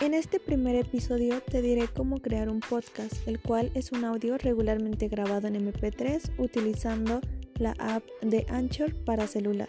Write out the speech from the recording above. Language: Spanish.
En este primer episodio te diré cómo crear un podcast, el cual es un audio regularmente grabado en MP3 utilizando la app de Anchor para celular.